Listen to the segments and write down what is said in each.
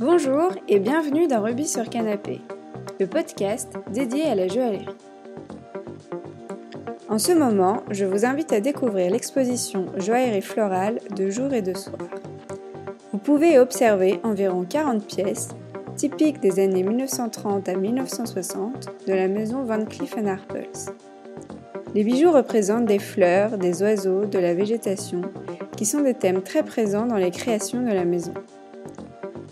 Bonjour et bienvenue dans Rubis sur Canapé, le podcast dédié à la joaillerie. En ce moment, je vous invite à découvrir l'exposition Joaillerie florale de jour et de soir. Vous pouvez observer environ 40 pièces, typiques des années 1930 à 1960, de la maison Van Cleef Arpels. Les bijoux représentent des fleurs, des oiseaux, de la végétation, qui sont des thèmes très présents dans les créations de la maison.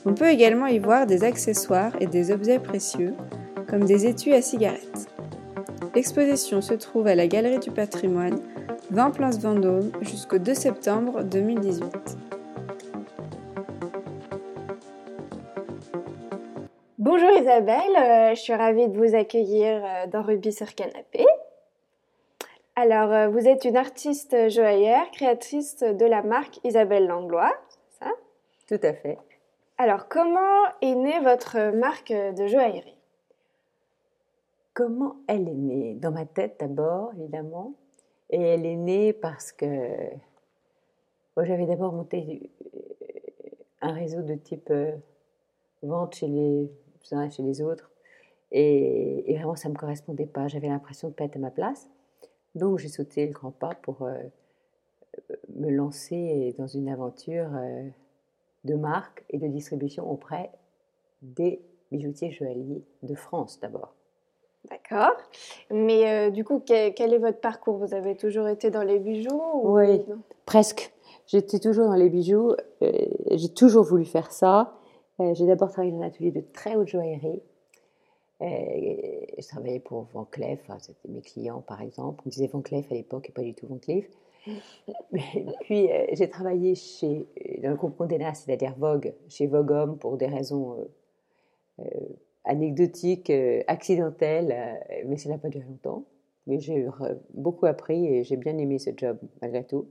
On peut également y voir des accessoires et des objets précieux, comme des étuis à cigarettes. L'exposition se trouve à la Galerie du Patrimoine, 20 Place Vendôme, jusqu'au 2 septembre 2018. Bonjour Isabelle, euh, je suis ravie de vous accueillir euh, dans Ruby sur Canapé. Alors, euh, vous êtes une artiste joaillère, créatrice de la marque Isabelle Langlois, c'est ça? Tout à fait. Alors, comment est née votre marque de joaillerie? Comment elle est née? Dans ma tête d'abord, évidemment. Et elle est née parce que j'avais d'abord monté euh, un réseau de type euh, vente chez les uns chez les autres. Et, vraiment, ça ne me correspondait pas. J'avais l'impression de ne pas être à ma place. Donc, j'ai sauté le grand pas pour euh, me lancer dans une aventure de marque et de distribution auprès des bijoutiers joailliers de France d'abord. D'accord. Mais euh, du coup, quel, est votre parcours? Vous avez toujours été dans les bijoux Oui, presque. J'étais toujours dans les bijoux. Euh, j'ai toujours voulu faire ça. Euh, j'ai d'abord travaillé dans un atelier de très haute joaillerie. je travaillais pour Van Cleef, enfin, c'était mes clients par exemple. On disait Van Cleef à l'époque et pas du tout Van Cleef. puis euh, j'ai travaillé chez, dans le groupe Condé c'est-à-dire Vogue, chez Vogue Homme pour des raisons euh, euh, anecdotiques, accidentelles, mais ça n'a pas duré longtemps. Mais j'ai beaucoup appris et j'ai bien aimé ce job malgré tout.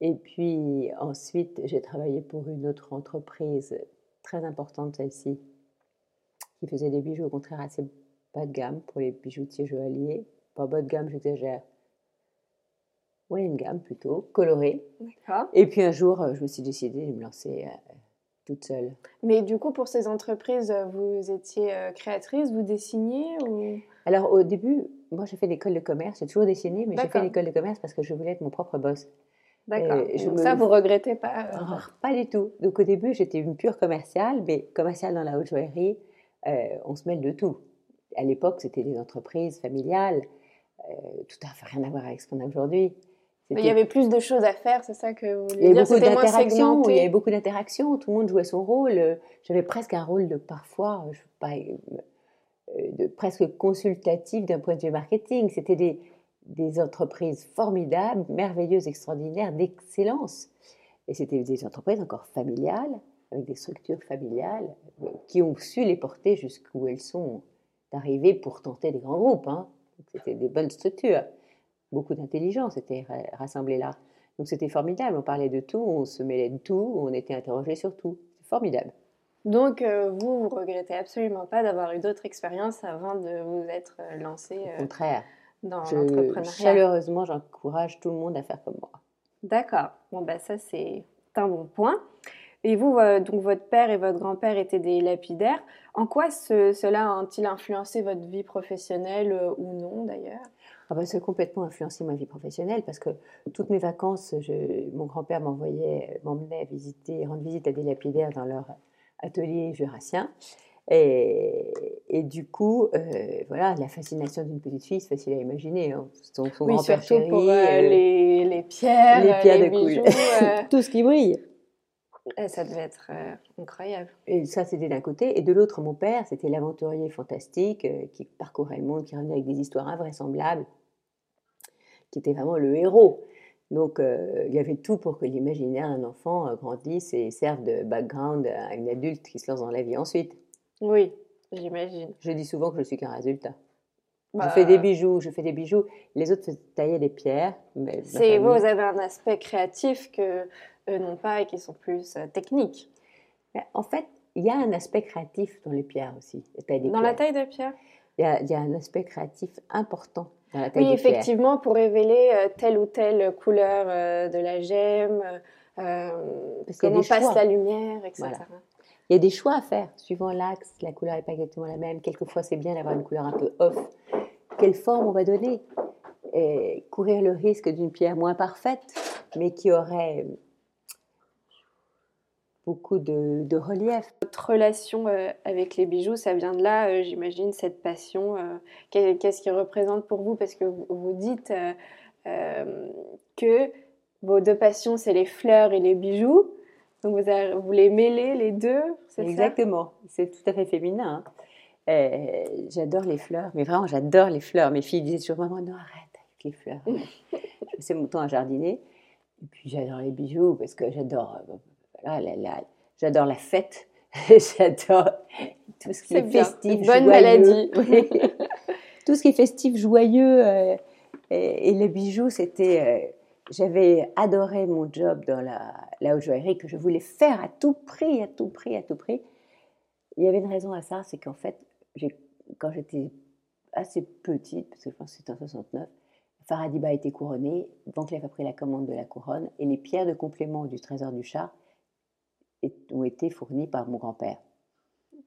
Et puis ensuite, j'ai travaillé pour une autre entreprise très importante, celle-ci, qui faisait des bijoux au contraire assez bas de gamme pour les bijoutiers joailliers. Pas bas de gamme, j'exagère, une gamme plutôt, colorée. Et puis un jour, euh, je me suis décidée de me lancer euh, toute seule. Mais du coup, pour ces entreprises, euh, vous étiez créatrice, vous dessiniez ou... Alors au début, moi j'ai fait l'école de commerce, j'ai toujours dessiné, mais j'ai fait l'école de commerce parce que je voulais être mon propre boss. D'accord. Donc ça, vous regrettez pas ah, Pas du tout. Donc au début, j'étais une pure commerciale, mais commerciale dans la haute joaillerie, on se mêle de tout. À l'époque, c'était des entreprises familiales, tout à fait rien à voir avec ce qu'on a aujourd'hui. Il y avait plus de choses à faire, c'est ça que vous voulez il y dire? beaucoup d'interactions. Il y avait beaucoup d'interactions. Tout le monde jouait son rôle. J'avais presque un rôle de parfois, je pas, euh, de presque consultatif d'un point de vue marketing. C'était des, des entreprises formidables, merveilleuses, extraordinaires, d'excellence. Et c'était des entreprises encore familiales, avec des structures familiales, euh, qui ont su les porter jusqu'où elles sont arrivées pour tenter des grands groupes. Hein. C'était des bonnes structures beaucoup d'intelligence était rassemblée là. Donc c'était formidable, on parlait de tout, on se mêlait de tout, on était interrogé sur tout. C'est formidable. Donc euh, vous, vous regrettez absolument pas d'avoir eu d'autres expériences avant de vous être euh, lancé Au euh, contraire. dans l'entrepreneuriat? Chaleureusement, j'encourage tout le monde à faire comme moi. D'accord. Bon, ben ça, c'est un bon point. Et vous, donc votre père et votre grand-père étaient des lapidaires. En quoi cela a-t-il influencé votre vie professionnelle ou non d'ailleurs? Ah bah, ça a complètement influencé ma vie professionnelle parce que toutes mes vacances, mon grand-père m'envoyait, m'emmenait visiter, rendre visite à des lapidaires dans leur atelier jurassien. Et, et, du coup, euh, voilà, la fascination d'une petite fille, c'est facile à imaginer. Hein. Son, grand-père chéri, pour euh, euh, les, les, pierres, les pierres de bijoux, tout ce qui brille. Et ça devait être incroyable. Et ça, c'était d'un côté. Et de l'autre, mon père, c'était l'aventurier fantastique qui parcourait le monde, qui revenait avec des histoires invraisemblables qui était vraiment le héros. Donc, euh, il y avait tout pour que l'imaginaire d'un enfant euh, grandisse et serve de background à une adulte qui se lance dans la vie ensuite. Oui, j'imagine. Je dis souvent que je suis qu'un résultat. Je bah, fais des bijoux, je fais des bijoux. Les autres taillaient des pierres. C'est vous, vous avez un aspect créatif que eux n'ont pas et qui sont plus euh, techniques. en fait, il y a un aspect créatif dans les pierres aussi. dans la taille des pierres? Il y, a, un aspect créatif important dans la taille Oui, effectivement, pour révéler euh, telle ou telle couleur euh, de la gemme, euh, comment passe la lumière, etc. Il y a des choix à faire, suivant l'axe, la couleur n'est pas exactement la même. Quelquefois, c'est bien d'avoir une couleur un peu off. Quelle forme on va donner? Et Courir le risque d'une pierre moins parfaite, mais qui aurait beaucoup de, relief. Votre relation euh, avec les bijoux, ça vient de là, euh, j'imagine, cette passion. Euh, qu'est-ce qu'il représente pour vous? Parce que vous dites que vos deux passions, c'est les fleurs et les bijoux. Donc vous, vous les mêlez les deux, c'est Exactement, c'est tout à fait féminin. Hein. j'adore les fleurs, mais vraiment j'adore les fleurs. Mes filles disaient toujours maman non arrête avec les fleurs. je passais mon temps à jardiner. Et puis j'adore les bijoux parce que j'adore j'adore la fête, j'adore tout ce qui est, festif, bonne maladie. tout ce qui est festif, joyeux. Euh, et, les bijoux, c'était. Euh, j'avais adoré mon job dans la, la haute joaillerie que je voulais faire à tout prix, à tout prix, à tout prix. Il y avait une raison à ça, c'est qu'en fait, quand j'étais assez petite, parce que je pense que c'était en 69, Faradiba a été couronné, Van Cleef a pris la commande de la couronne, et les pierres de complément du trésor du chat ont été fournis par mon grand-père.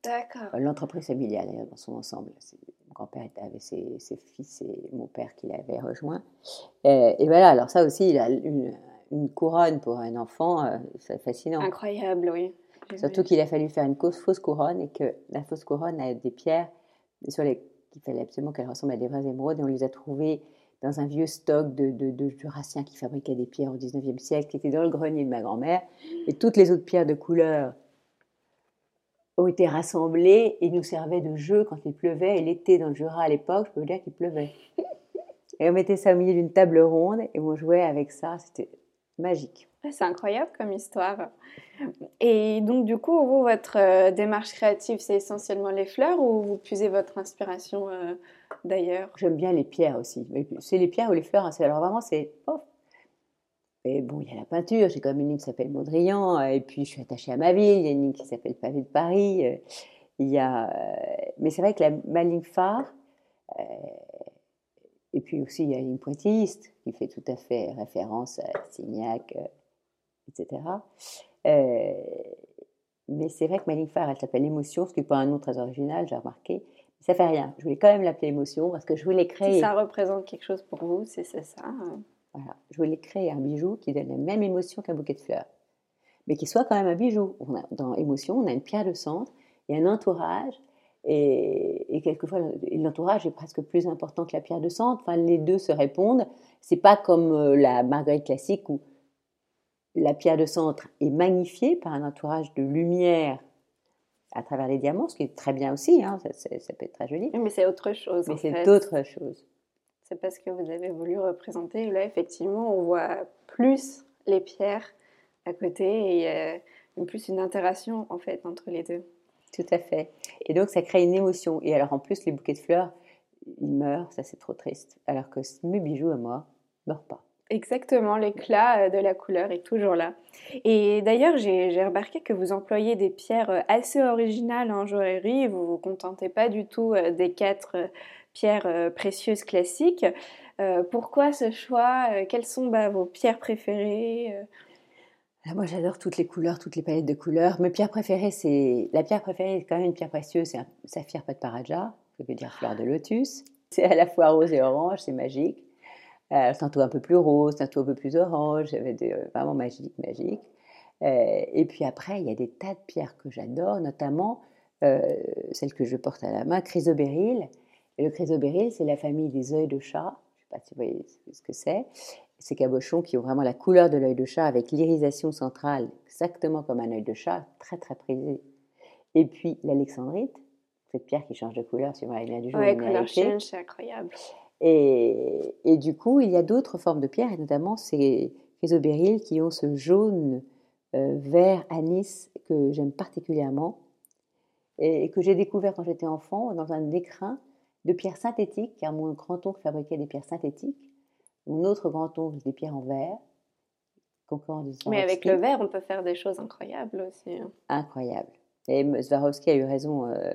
D'accord. Euh, l'entreprise familiale, d'ailleurs, dans son ensemble. Mon grand-père avait ses, fils et mon père qui l'avait rejoint. Euh, et, voilà, alors ça aussi, il a une, couronne pour un enfant, euh, c'est fascinant. Incroyable, oui. Surtout qu'il a fallu faire une fausse couronne et que la fausse couronne a des pierres sur les qu'il fallait absolument qu'elles ressemblent à des vraies émeraudes et on les a trouvées dans un vieux stock de, jurassiens qui fabriquaient des pierres au 19e siècle, qui était dans le grenier de ma grand-mère. Et toutes les autres pierres de couleur ont été rassemblées et nous servaient de jeu quand il pleuvait. Et l'été dans le Jura à l'époque, je peux vous dire qu'il pleuvait. Et on mettait ça au milieu d'une table ronde et on jouait avec ça. C'était magique. C'est incroyable comme histoire. Et donc, du coup, vous, votre euh, démarche créative, c'est essentiellement les fleurs ou vous puisez votre inspiration euh, d'ailleurs? J'aime bien les pierres aussi. C'est les pierres ou les fleurs. Hein, alors vraiment, c'est. Et bon, il y a la peinture. J'ai quand même une ligne qui s'appelle Mondrian. Euh, et puis, je suis attachée à ma ville. Il y a une ligne qui s'appelle Pavé de Paris. Il y a. Mais c'est vrai que la, ma ligne phare. Et puis aussi, il y a une pointilliste qui fait tout à fait référence à Signac, etc. Euh, mais c'est vrai que ma ligne phare, elle s'appelle Émotion, ce qui n'est pas un nom très original, j'ai remarqué. Mais ça fait rien. Je voulais quand même l'appeler Émotion parce que je voulais créer. Si ça représente quelque chose pour vous, c'est ça. Hein. Voilà. Je voulais créer un bijou qui donne la même émotion qu'un bouquet de fleurs, mais qui soit quand même un bijou. dans Émotion, on a une pierre de centre et un entourage. Et, et quelquefois, l'entourage est presque plus important que la pierre de centre. Enfin, les deux se répondent. C'est pas comme euh, la marguerite classique où la pierre de centre est magnifiée par un entourage de lumière à travers les diamants, ce qui est très bien aussi, hein, ça, peut être très joli. Mais c'est autre chose. Mais c'est autre chose. C'est parce que vous avez voulu représenter. Là, effectivement, on voit plus les pierres à côté et a plus une interaction en fait entre les deux. Tout à fait. Et donc, ça crée une émotion. Et alors, en plus, les bouquets de fleurs, ils meurent, ça c'est trop triste. Alors que mes bijoux à moi ne meurent pas. Exactement, l'éclat euh, de la couleur est toujours là. Et d'ailleurs, j'ai remarqué que vous employez des pierres euh, assez originales en joaillerie. Vous ne vous contentez pas du tout euh, des quatre pierres précieuses classiques. pourquoi ce choix? Quelles sont bah, vos pierres préférées? Ah, Moi, j'adore toutes les couleurs, toutes les palettes de couleurs. Mes pierres préférées, c'est la pierre préférée, c'est quand même une pierre précieuse, c'est un saphir pas de paraja, ça veut dire fleur de lotus. C'est à la fois rose et orange, c'est magique. Euh, tantôt un peu plus rose, tantôt un peu plus orange, euh, vraiment magique, magique. Euh, et puis après, il y a des tas de pierres que j'adore, notamment euh, celle que je porte à la main, chrysobéryl. Le chrysobéryl, c'est la famille des œils de chat. Je ne sais pas si vous voyez ce que c'est. Ces cabochons qui ont vraiment la couleur de l'œil de chat avec l'irisation centrale, exactement comme un œil de chat, très très prisé. Et puis l'alexandrite, cette pierre qui change de couleur suivant la lumière du jour. Oui, couleur change, c'est incroyable. Et, et, du coup, il y a d'autres formes de pierres, et notamment ces chrysobéryls qui ont ce jaune euh, vert anis que j'aime particulièrement et, que j'ai découvert quand j'étais enfant dans un écrin de pierres synthétiques, car mon grand-oncle fabriquait des pierres synthétiques, mon autre grand-oncle des pierres en verre. Mais avec le verre, on peut faire des choses incroyables aussi. Hein. Incroyables. Et Swarovski a eu raison euh,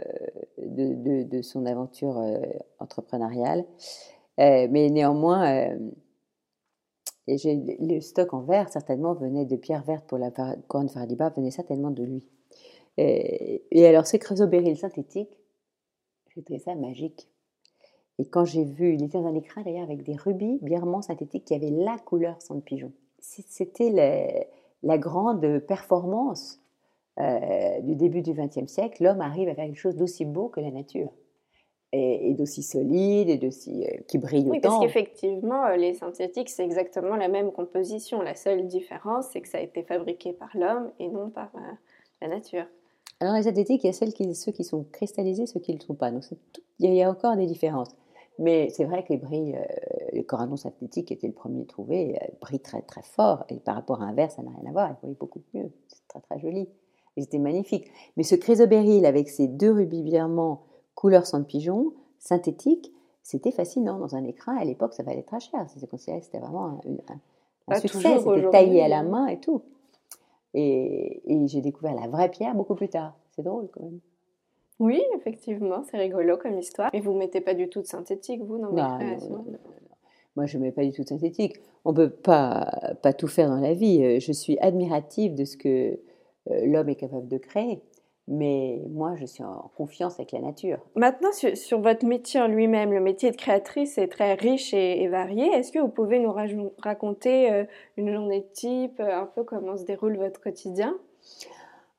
de, de, de, son aventure euh, entrepreneuriale. Euh, mais néanmoins, le stock en verre, certainement, venait de pierres vertes pour la couronne Faradiba, venait certainement de lui. Et, alors, ces chrysobérils synthétiques, j'ai trouvé ça magique. Et quand j'ai vu, il était dans un écrin d'ailleurs avec des rubis bièrement synthétiques qui avaient la couleur sang de pigeon. C'était la, grande performance euh, du début du XXe siècle. L'homme arrive à faire quelque chose d'aussi beau que la nature et, d'aussi solide et d'aussi euh, qui brille oui, autant. parce qu'effectivement, euh, les synthétiques, c'est exactement la même composition. La seule différence, c'est que ça a été fabriqué par l'homme et non par la nature. Alors, les synthétiques, il y a celles qui, ceux qui sont cristallisés, ceux qui ne le sont pas. Donc, il y a encore des différences. Mais c'est vrai que les brilles, euh, le corallon synthétique était le premier trouvé, euh, brille très très fort. Et par rapport à un verre, ça n'a rien à voir. Il brille beaucoup mieux. C'est très très joli. Ils étaient magnifiques. Mais ce chrysobéryl avec ses deux rubis diamants couleur sang de pigeon, synthétique, c'était fascinant. Dans un écran, à l'époque, ça valait très cher. C'est considéré c'était vraiment un, un, succès. C'était taillé à la hein. main et tout. Et, et j'ai découvert la vraie pierre beaucoup plus tard. C'est drôle quand même. Oui, effectivement, c'est rigolo comme histoire. Mais vous ne mettez pas du tout de synthétique, vous, dans vos créations non, non, Moi, je ne mets pas du tout de synthétique. On ne peut pas, pas tout faire dans la vie. Euh, je suis admirative de ce que euh, l'homme est capable de créer. Mais moi, je suis en confiance avec la nature. Maintenant, sur, votre métier en lui-même, le métier de créatrice est très riche et, varié. Est-ce que vous pouvez nous raconter euh, une journée type, un peu comment se déroule votre quotidien?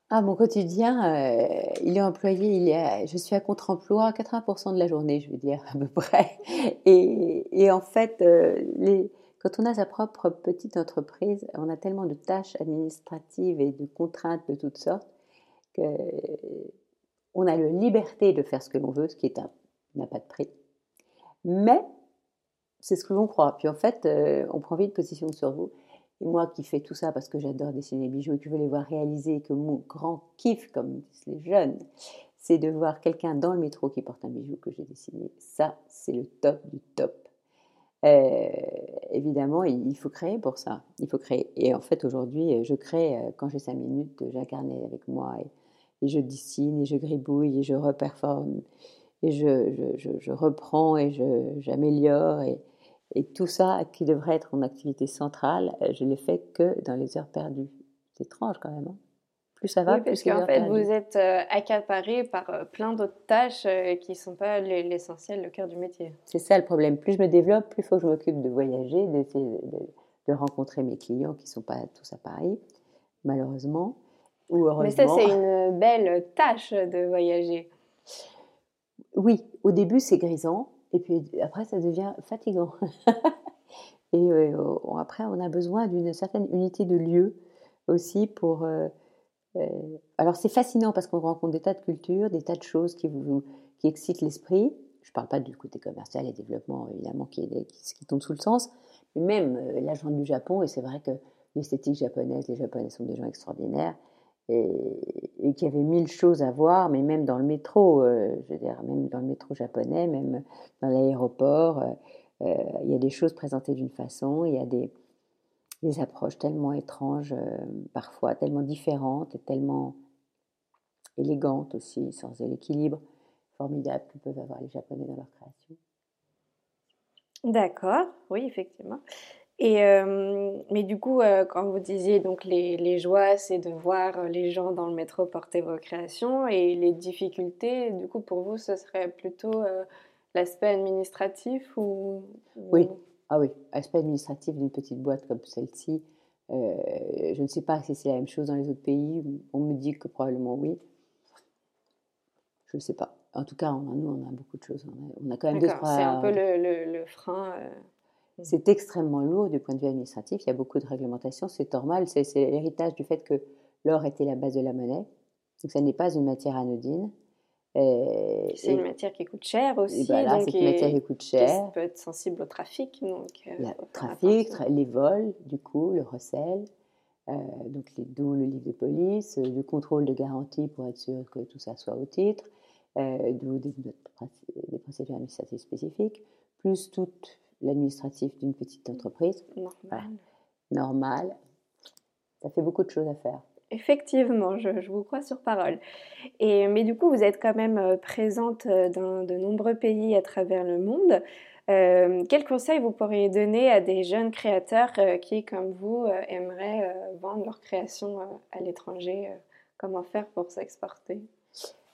Ah, mon quotidien, euh, il est employé, il est je suis à contre-emploi 80% de la journée, je veux dire, à peu près. Et, en fait, euh, quand on a sa propre petite entreprise, on a tellement de tâches administratives et de contraintes de toutes sortes qu'on a la liberté de faire ce que l'on veut, ce qui n'a pas de prix. Mais c'est ce que l'on croit. Puis en fait, euh, on prend vite position sur vous. Et moi qui fais tout ça parce que j'adore dessiner des bijoux et que je veux les voir réaliser, que mon grand kiff, comme disent les jeunes, c'est de voir quelqu'un dans le métro qui porte un bijou que j'ai dessiné. Ça, c'est le top du top. Euh, évidemment, il faut créer pour ça. Il faut créer. Et en fait, aujourd'hui, je crée, euh, quand j'ai cinq minutes, j'incarne avec moi et, je dessine et je gribouille et je reperforme et je, je, je reprends et j'améliore. Et, et tout ça, qui devrait être en activité centrale, euh, je ne l'ai fait que dans les heures perdues. C'est étrange quand même. Hein. plus ça va, oui, parce qu'en fait, vous êtes euh, accaparé par euh, plein d'autres tâches qui ne sont pas l'essentiel, le cœur du métier. C'est ça le problème. Plus je me développe, plus il faut que je m'occupe de voyager, de, de, rencontrer mes clients qui ne sont pas tous à Paris, malheureusement. Ou heureusement. Mais ça, c'est une belle tâche de voyager. Oui, au début, c'est grisant. Et puis après, ça devient fatigant. et euh, après, on a besoin d'une certaine unité de lieu aussi pour. Euh, euh, alors, c'est fascinant parce qu'on rencontre des tas de cultures, des tas de choses qui, vous, qui excitent l'esprit. Je ne parle pas du côté commercial et développement, évidemment, qui, qui tombe sous le sens, mais même l'agent du Japon, et c'est vrai que l'esthétique japonaise, les Japonais sont des gens extraordinaires et, qu'il y avait mille choses à voir, mais même dans le métro, euh, je veux dire, même dans le métro japonais, même dans l'aéroport, euh, euh, il y a des choses présentées d'une façon, il y a des, des approches tellement étranges, parfois tellement différentes et tellement élégantes aussi, sans l'équilibre formidable que peuvent avoir les Japonais dans leur création. D'accord, oui, effectivement. Et, euh, mais du coup, euh, quand vous disiez donc les, les joies, c'est de voir les gens dans le métro porter vos créations et les difficultés, du coup, pour vous, ce serait plutôt euh, l'aspect administratif ou, Oui, ah oui, aspect administratif d'une petite boîte comme celle-ci. je ne sais pas si c'est la même chose dans les autres pays. On me dit que probablement oui. Je ne sais pas. En tout cas, nous, on a beaucoup de choses. On a, quand même deux, C'est un peu le, le, le frein. Mmh. C'est extrêmement lourd du point de vue administratif. Il y a beaucoup de réglementations. C'est normal. C'est l'héritage du fait que l'or était la base de la monnaie. Donc, ça n'est pas une matière anodine. C'est une matière qui coûte cher aussi. Voilà, c'est une matière qui coûte cher. Qui peut être sensible au trafic. Donc, euh, le trafic, les vols, du coup, le recel. Euh, donc, d'où le livre de police, le contrôle de garantie pour être sûr que tout ça soit au titre, euh, d'où des, des, procédures administratives spécifiques, plus toutes l'administratif d'une petite entreprise. Normal. Ça fait beaucoup de choses à faire. Effectivement, je, vous crois sur parole. Et, mais du coup, vous êtes quand même euh, présente euh, dans de nombreux pays à travers le monde. Euh, quels conseils vous pourriez donner à des jeunes créateurs qui, comme vous, aimeraient vendre leur création à l'étranger comment faire pour s'exporter?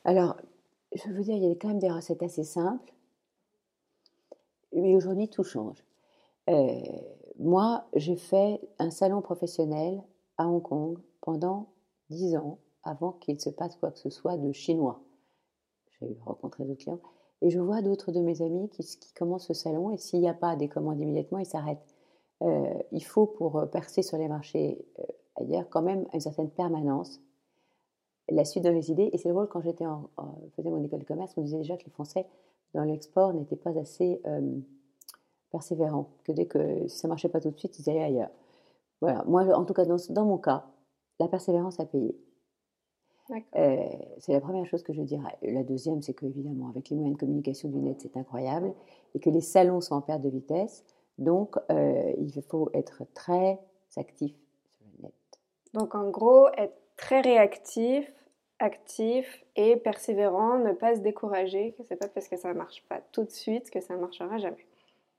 Alors, je veux dire, il y a quand même des recettes assez simples. Mais aujourd'hui, tout change. Euh, moi, j'ai fait un salon professionnel à Hong Kong pendant dix ans avant qu'il se passe quoi que ce soit de chinois. J'ai rencontré d'autres clients. Et je vois d'autres de mes amis qui, commencent ce salon et s'il n'y a pas des commandes immédiatement, ils s'arrêtent. Euh, il faut, pour euh, percer sur les marchés euh, ailleurs, quand même une certaine permanence. La suite de mes idées, et c'est drôle, quand j'étais en, faisais mon école de commerce, on disait déjà que les Français, dans l'export, n'étaient pas assez persévérants, que dès que si ça marchait pas tout de suite, ils allaient ailleurs. Voilà, moi, en tout cas, dans, dans mon cas, la persévérance a payé. Euh, c'est la première chose que je dirais. La deuxième, c'est qu'évidemment, avec les moyens de communication du net, c'est incroyable, et que les salons sont en perte de vitesse. Donc, euh, il faut être très actif sur le net. Donc, en gros, être très réactif, actif et persévérant, ne pas se décourager, que c'est pas parce que ça ne marche pas tout de suite que ça ne marchera jamais.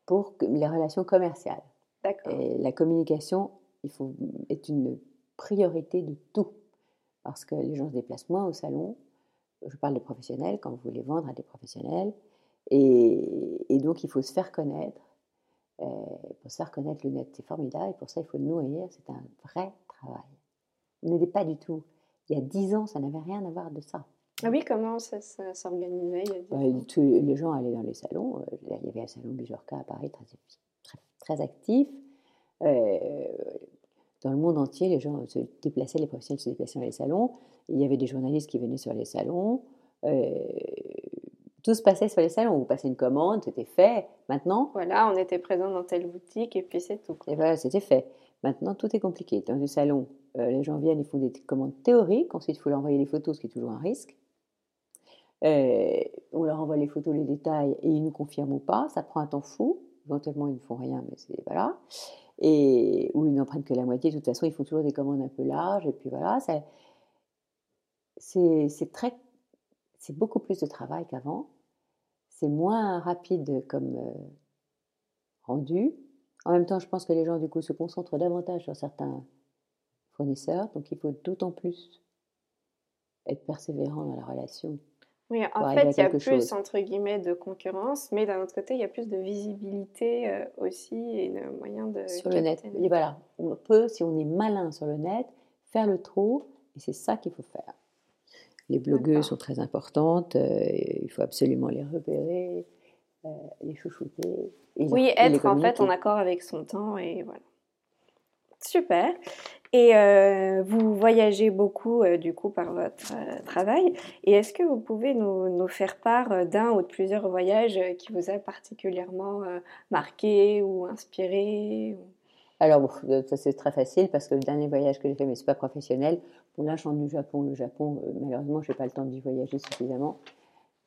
Pour les relations commerciales. D'accord. Et la communication, il faut, est une priorité de tout parce que les gens se déplacent moins au salon. Je parle de professionnels quand vous voulez vendre à des professionnels. Et, donc, il faut se faire connaître. Euh, pour se faire connaître, le net, c'est formidable. Et pour ça, il faut le nourrir. C'est un vrai travail. Vous n'était pas du tout. Il y a dix ans, ça n'avait rien à voir de ça. Ah oui, comment ça, s'organisait Les gens allaient dans les salons. Euh, il y avait un salon Bijorka à Paris très, très, très actif. Euh, dans le monde entier, les gens se déplaçaient, les professionnels se déplaçaient dans les salons. Il y avait des journalistes qui venaient sur les salons. Euh, tout se passait sur les salons. Vous passez une commande, c'était fait. Maintenant. Voilà, on était présent dans telle boutique et puis c'est tout. Et voilà, c'était fait. Maintenant, tout est compliqué. Dans le salon, euh, les gens viennent, ils font des commandes théoriques. Ensuite, il faut leur envoyer les photos, ce qui est toujours un risque. Euh, on leur envoie les photos, les détails, et ils nous confirment ou pas. Ça prend un temps fou. Éventuellement, ils ne font rien, mais c'est voilà et où ils n'en prennent que la moitié. De toute façon, ils font toujours des commandes un peu larges. Et puis voilà, c'est très, c'est beaucoup plus de travail qu'avant. C'est moins rapide comme euh, rendu. En même temps, je pense que les gens du coup se concentrent davantage sur certains fournisseurs, donc il faut d'autant plus être persévérant dans la relation oui, en fait, il y a plus, entre guillemets, de concurrence, mais d'un autre côté, il y a plus de visibilité euh, aussi et de moyens de... Sur le net. Et voilà, on peut, si on est malin sur le net, faire le trou, et c'est ça qu'il faut faire. Les blogueuses sont très importantes, euh, il faut absolument les repérer, euh, les chouchouter. oui, être en fait en accord avec son temps, et voilà. Super. Et euh, vous voyagez beaucoup euh, du coup par votre euh, travail. Et est-ce que vous pouvez nous, faire part d'un ou de plusieurs voyages qui vous a particulièrement marqué ou inspiré Alors, ça c'est très facile parce que le dernier voyage que j'ai fait, mais c'est pas professionnel. Je suis du Japon. Le Japon, malheureusement, je n'ai pas le temps d'y voyager suffisamment.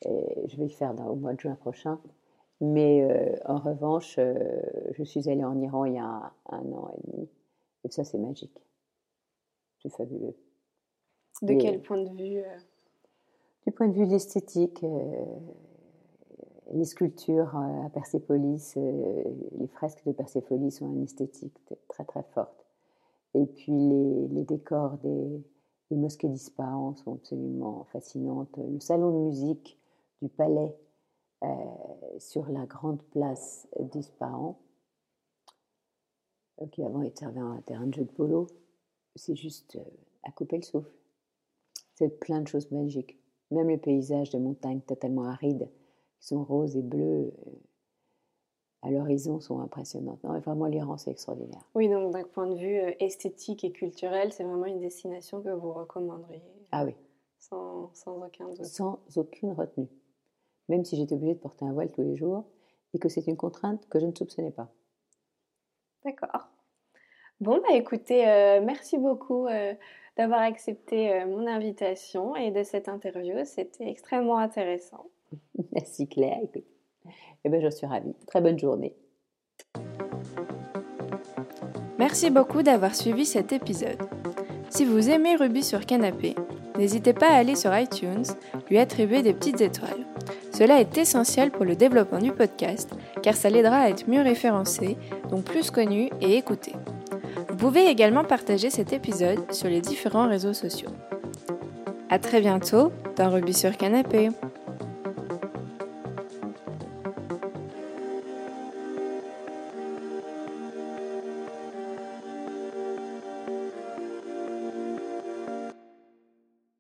Je vais le faire au mois de juin prochain. Mais en revanche, je suis allée en Iran il y a un an et demi. Et ça, c'est magique fabuleux. De quel point de vue euh? Du point de vue de l'esthétique, euh, les sculptures euh, à Persépolis, les fresques de Persépolis ont une esthétique très très forte. Et puis les, décors des, mosquées d'Ispahan sont absolument fascinantes. Le salon de musique du palais sur la grande place d'Ispahan, qui avant était un terrain de jeu de polo, c'est juste euh, à couper le souffle. C'est plein de choses magiques. Même les paysages de montagnes totalement arides, qui sont roses et bleus, euh, à l'horizon, sont impressionnants. Non, vraiment, l'Iran, c'est extraordinaire. Oui, donc d'un point de vue euh, esthétique et culturel, c'est vraiment une destination que vous recommanderiez. Ah oui. Sans, sans aucun doute. Sans aucune retenue. Même si j'étais obligée de porter un voile tous les jours et que c'est une contrainte que je ne soupçonnais pas. D'accord. Bon, bah écoutez, euh, merci beaucoup euh, d'avoir accepté euh, mon invitation et de cette interview. C'était extrêmement intéressant. Merci Claire. Écoute. Eh ben, je suis ravie. Très bonne journée. Merci beaucoup d'avoir suivi cet épisode. Si vous aimez Ruby sur Canapé, n'hésitez pas à aller sur iTunes, lui attribuer des petites étoiles. Cela est essentiel pour le développement du podcast car ça l'aidera à être mieux référencé, donc plus connu et écouté. Vous pouvez également partager cet épisode sur les différents réseaux sociaux. À très bientôt dans Rubis sur Canapé.